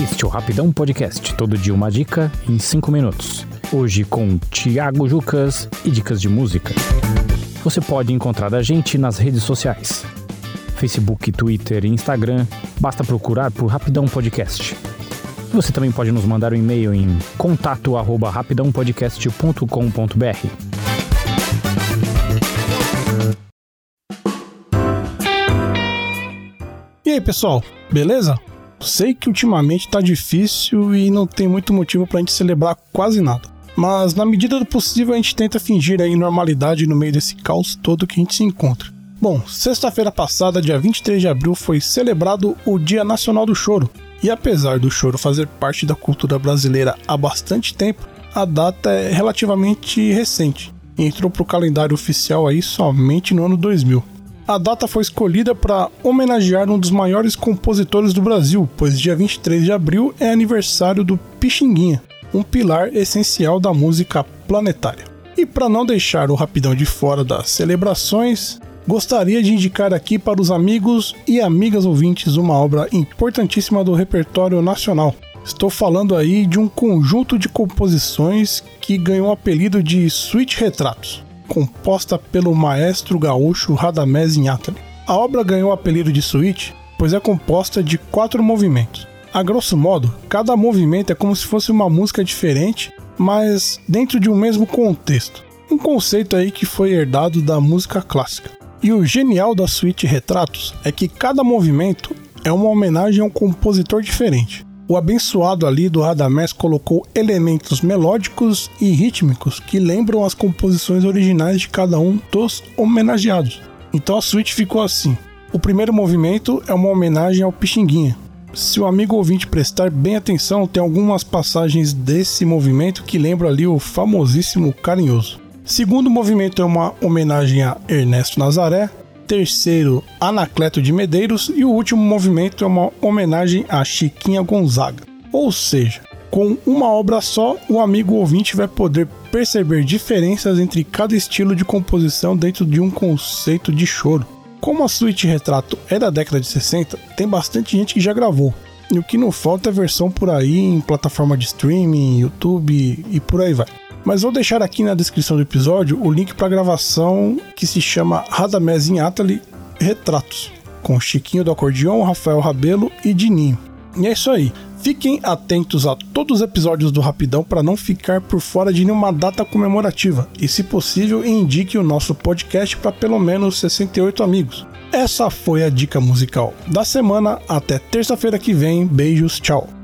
Este é o Rapidão Podcast, todo dia uma dica em 5 minutos. Hoje com Thiago Jucas e dicas de música. Você pode encontrar a gente nas redes sociais. Facebook, Twitter e Instagram, basta procurar por Rapidão Podcast. Você também pode nos mandar um e-mail em contato@rapidãopodcast.com.br. E aí, pessoal, beleza? Sei que ultimamente tá difícil e não tem muito motivo pra gente celebrar quase nada. Mas na medida do possível a gente tenta fingir aí normalidade no meio desse caos todo que a gente se encontra. Bom, sexta-feira passada, dia 23 de abril, foi celebrado o Dia Nacional do Choro. E apesar do choro fazer parte da cultura brasileira há bastante tempo, a data é relativamente recente. Entrou para o calendário oficial aí somente no ano 2000. A data foi escolhida para homenagear um dos maiores compositores do Brasil, pois dia 23 de abril é aniversário do Pixinguinha, um pilar essencial da música planetária. E para não deixar o Rapidão de fora das celebrações, gostaria de indicar aqui para os amigos e amigas ouvintes uma obra importantíssima do repertório nacional. Estou falando aí de um conjunto de composições que ganhou o apelido de Suite Retratos, composta pelo maestro gaúcho Radamés Inhatali. A obra ganhou o apelido de suite pois é composta de quatro movimentos. A grosso modo, cada movimento é como se fosse uma música diferente, mas dentro de um mesmo contexto. Um conceito aí que foi herdado da música clássica. E o genial da suíte Retratos é que cada movimento é uma homenagem a um compositor diferente. O abençoado ali do Radamés colocou elementos melódicos e rítmicos que lembram as composições originais de cada um dos homenageados. Então a suíte ficou assim. O primeiro movimento é uma homenagem ao Pixinguinha. Se o amigo ouvinte prestar bem atenção, tem algumas passagens desse movimento que lembram ali o famosíssimo Carinhoso. Segundo movimento é uma homenagem a Ernesto Nazaré. Terceiro, Anacleto de Medeiros. E o último movimento é uma homenagem a Chiquinha Gonzaga. Ou seja, com uma obra só, o amigo ouvinte vai poder perceber diferenças entre cada estilo de composição dentro de um conceito de choro. Como a suíte retrato é da década de 60, tem bastante gente que já gravou. E o que não falta é versão por aí em plataforma de streaming, YouTube e por aí vai. Mas vou deixar aqui na descrição do episódio o link para a gravação que se chama Radamés em Atali Retratos, com Chiquinho do acordeão, Rafael Rabelo e Dininho. E é isso aí. Fiquem atentos a todos os episódios do Rapidão para não ficar por fora de nenhuma data comemorativa e, se possível, indique o nosso podcast para pelo menos 68 amigos. Essa foi a dica musical da semana. Até terça-feira que vem. Beijos, tchau.